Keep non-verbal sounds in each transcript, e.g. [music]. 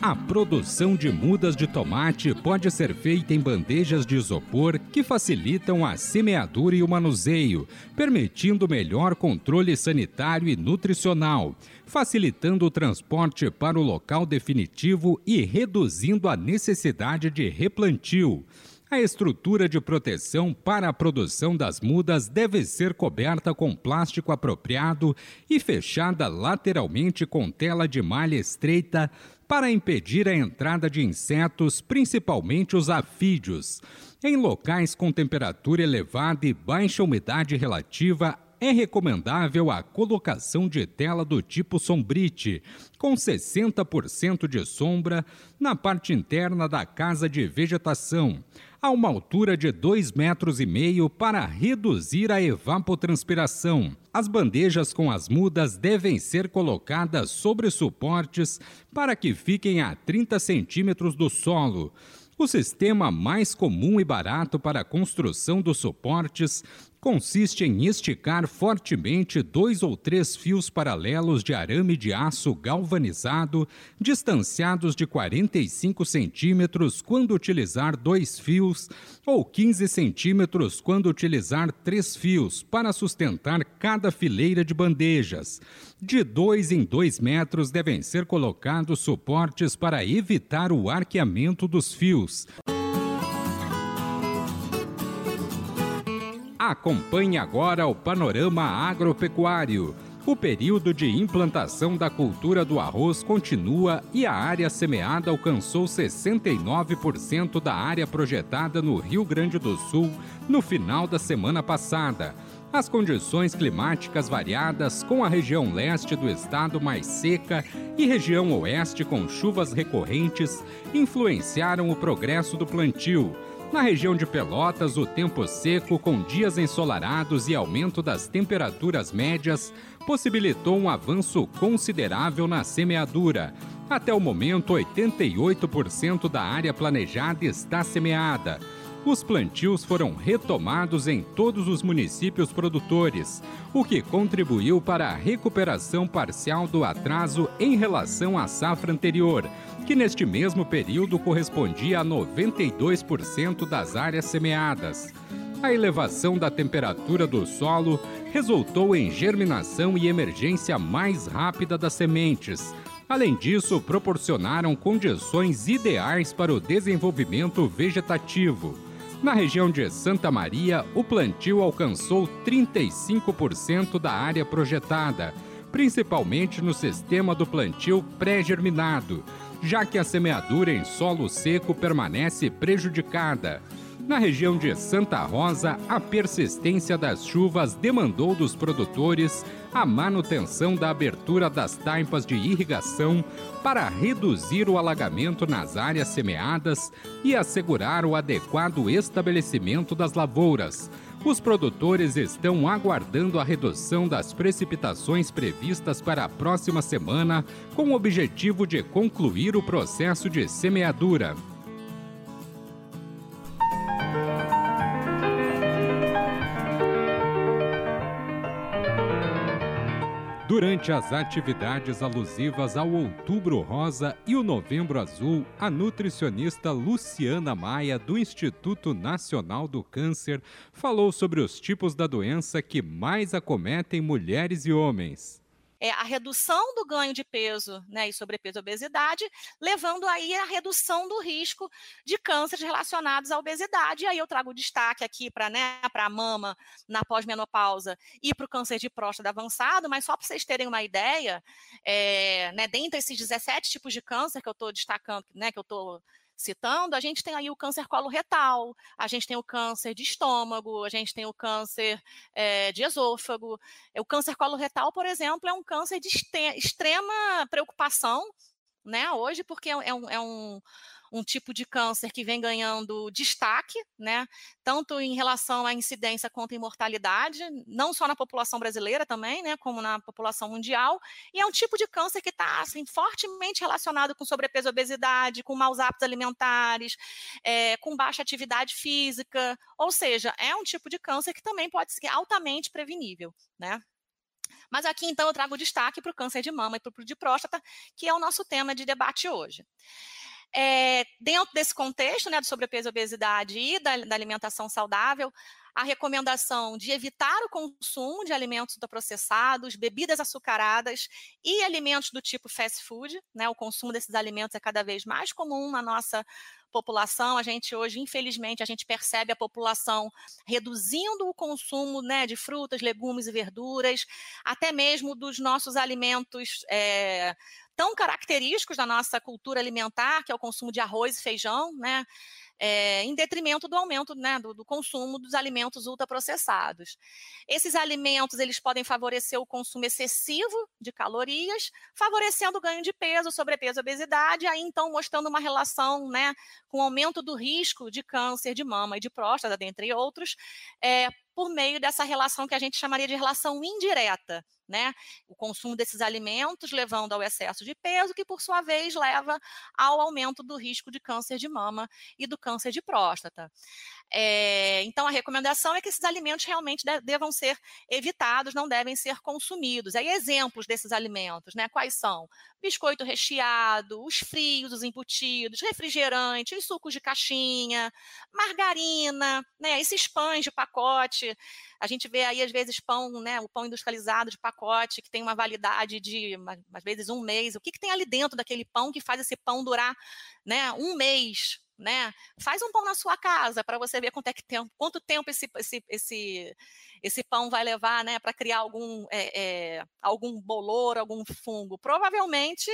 A produção de mudas de tomate pode ser feita em bandejas de isopor que facilitam a semeadura e o manuseio, permitindo melhor controle sanitário e nutricional, facilitando o transporte para o local definitivo e reduzindo a necessidade de replantio. A estrutura de proteção para a produção das mudas deve ser coberta com plástico apropriado e fechada lateralmente com tela de malha estreita para impedir a entrada de insetos, principalmente os afídeos. Em locais com temperatura elevada e baixa umidade relativa, é recomendável a colocação de tela do tipo sombrite, com 60% de sombra na parte interna da casa de vegetação, a uma altura de 2,5 metros e meio para reduzir a evapotranspiração. As bandejas com as mudas devem ser colocadas sobre suportes para que fiquem a 30 centímetros do solo. O sistema mais comum e barato para a construção dos suportes consiste em esticar fortemente dois ou três fios paralelos de arame de aço galvanizado, distanciados de 45 centímetros quando utilizar dois fios, ou 15 centímetros quando utilizar três fios, para sustentar cada fileira de bandejas. De dois em dois metros devem ser colocados suportes para evitar o arqueamento dos fios. Acompanhe agora o panorama agropecuário. O período de implantação da cultura do arroz continua e a área semeada alcançou 69% da área projetada no Rio Grande do Sul no final da semana passada. As condições climáticas variadas, com a região leste do estado mais seca e região oeste com chuvas recorrentes, influenciaram o progresso do plantio. Na região de Pelotas, o tempo seco, com dias ensolarados e aumento das temperaturas médias, possibilitou um avanço considerável na semeadura. Até o momento, 88% da área planejada está semeada. Os plantios foram retomados em todos os municípios produtores, o que contribuiu para a recuperação parcial do atraso em relação à safra anterior que neste mesmo período correspondia a 92% das áreas semeadas. A elevação da temperatura do solo resultou em germinação e emergência mais rápida das sementes. Além disso, proporcionaram condições ideais para o desenvolvimento vegetativo. Na região de Santa Maria, o plantio alcançou 35% da área projetada, principalmente no sistema do plantio pré-germinado já que a semeadura em solo seco permanece prejudicada. Na região de Santa Rosa, a persistência das chuvas demandou dos produtores a manutenção da abertura das taipas de irrigação para reduzir o alagamento nas áreas semeadas e assegurar o adequado estabelecimento das lavouras os produtores estão aguardando a redução das precipitações previstas para a próxima semana, com o objetivo de concluir o processo de semeadura. Durante as atividades alusivas ao Outubro Rosa e o Novembro Azul, a nutricionista Luciana Maia, do Instituto Nacional do Câncer, falou sobre os tipos da doença que mais acometem mulheres e homens é, a redução do ganho de peso né, e sobrepeso e obesidade, levando aí a redução do risco de cânceres relacionados à obesidade. E aí eu trago destaque aqui para né, a mama na pós-menopausa e para o câncer de próstata avançado, mas só para vocês terem uma ideia, é, né, dentre esses 17 tipos de câncer que eu estou destacando, né, que eu estou citando, a gente tem aí o câncer coloretal, a gente tem o câncer de estômago, a gente tem o câncer é, de esôfago. O câncer coloretal, por exemplo, é um câncer de extrema preocupação, né, hoje, porque é, é um, é um um tipo de câncer que vem ganhando destaque, né? Tanto em relação à incidência quanto à mortalidade, não só na população brasileira também, né? Como na população mundial. E é um tipo de câncer que está assim, fortemente relacionado com sobrepeso obesidade, com maus hábitos alimentares, é, com baixa atividade física. Ou seja, é um tipo de câncer que também pode ser altamente prevenível, né? Mas aqui, então, eu trago destaque para o câncer de mama e para o de próstata, que é o nosso tema de debate hoje. É, dentro desse contexto né, do sobrepeso obesidade e da, da alimentação saudável, a recomendação de evitar o consumo de alimentos ultraprocessados, bebidas açucaradas e alimentos do tipo fast food. Né? O consumo desses alimentos é cada vez mais comum na nossa população. A gente hoje, infelizmente, a gente percebe a população reduzindo o consumo né, de frutas, legumes e verduras, até mesmo dos nossos alimentos é, tão característicos da nossa cultura alimentar, que é o consumo de arroz e feijão, né? É, em detrimento do aumento né, do, do, consumo dos alimentos ultraprocessados. Esses alimentos eles podem favorecer o consumo excessivo de calorias, favorecendo o ganho de peso, sobrepeso obesidade, aí então mostrando uma relação né, com o aumento do risco de câncer de mama e de próstata, dentre outros, é, por meio dessa relação que a gente chamaria de relação indireta, né? O consumo desses alimentos levando ao excesso de peso, que por sua vez leva ao aumento do risco de câncer de mama e do câncer de próstata. É, então, a recomendação é que esses alimentos realmente de, devam ser evitados, não devem ser consumidos. Aí, exemplos desses alimentos, né? Quais são? Biscoito recheado, os frios, os embutidos, refrigerante, os sucos de caixinha, margarina, né? Esses pães de pacote. A gente vê aí, às vezes, pão, né? O pão industrializado de pacote, que tem uma validade de, às vezes, um mês. O que, que tem ali dentro daquele pão que faz esse pão durar né, um mês? né? Faz um pão na sua casa para você ver quanto, é que tempo, quanto tempo esse, esse, esse, esse pão vai levar, né, para criar algum, é, é, algum bolor, algum fungo. Provavelmente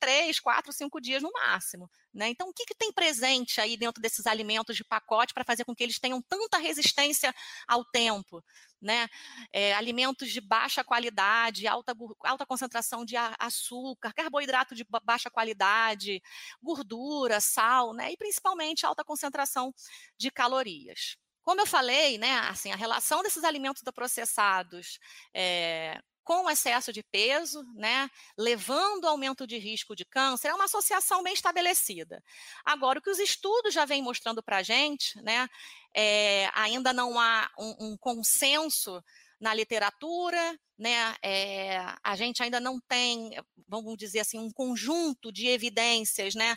três, quatro, cinco dias no máximo. Né? Então, o que, que tem presente aí dentro desses alimentos de pacote para fazer com que eles tenham tanta resistência ao tempo? Né? É, alimentos de baixa qualidade, alta, alta concentração de açúcar, carboidrato de baixa qualidade, gordura, sal, né? e principalmente alta concentração de calorias. Como eu falei, né, assim, a relação desses alimentos processados é, com excesso de peso, né, levando ao aumento de risco de câncer, é uma associação bem estabelecida. Agora, o que os estudos já vêm mostrando para a gente, né, é, ainda não há um, um consenso na literatura, né? É, a gente ainda não tem, vamos dizer assim, um conjunto de evidências, né?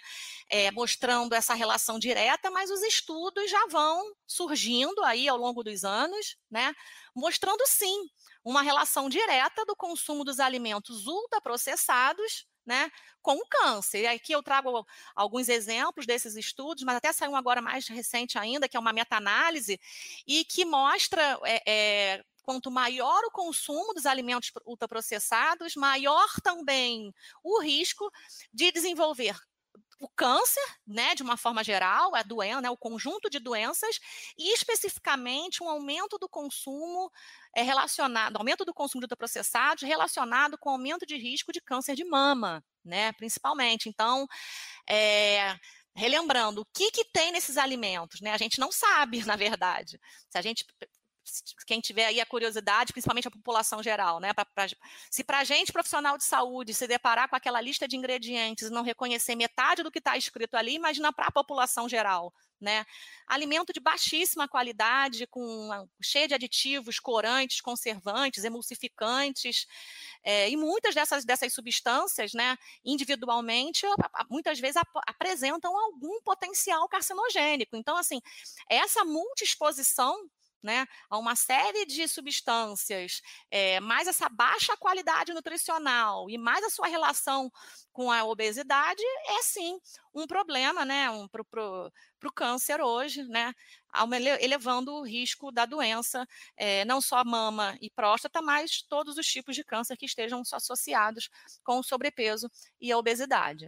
É, mostrando essa relação direta, mas os estudos já vão surgindo aí ao longo dos anos, né? Mostrando sim uma relação direta do consumo dos alimentos ultraprocessados né, com o câncer. E aqui eu trago alguns exemplos desses estudos, mas até saiu um agora mais recente ainda, que é uma meta-análise, e que mostra é, é, quanto maior o consumo dos alimentos ultraprocessados, maior também o risco de desenvolver o câncer, né, de uma forma geral, a doença, né, o conjunto de doenças, e especificamente um aumento do consumo é, relacionado, aumento do consumo de ultraprocessados relacionado com aumento de risco de câncer de mama, né, principalmente. Então, é, relembrando, o que, que tem nesses alimentos, né? A gente não sabe, [laughs] na verdade. Se a gente quem tiver aí a curiosidade, principalmente a população geral, né? Pra, pra, se para a gente, profissional de saúde, se deparar com aquela lista de ingredientes e não reconhecer metade do que está escrito ali, imagina para a população geral, né? Alimento de baixíssima qualidade, com cheio de aditivos, corantes, conservantes, emulsificantes, é, e muitas dessas, dessas substâncias, né, individualmente, muitas vezes ap apresentam algum potencial carcinogênico. Então, assim, essa multiexposição né, a uma série de substâncias, é, mais essa baixa qualidade nutricional e mais a sua relação com a obesidade, é sim um problema né, um, para o câncer hoje, né, elevando o risco da doença, é, não só mama e próstata, mas todos os tipos de câncer que estejam associados com o sobrepeso e a obesidade.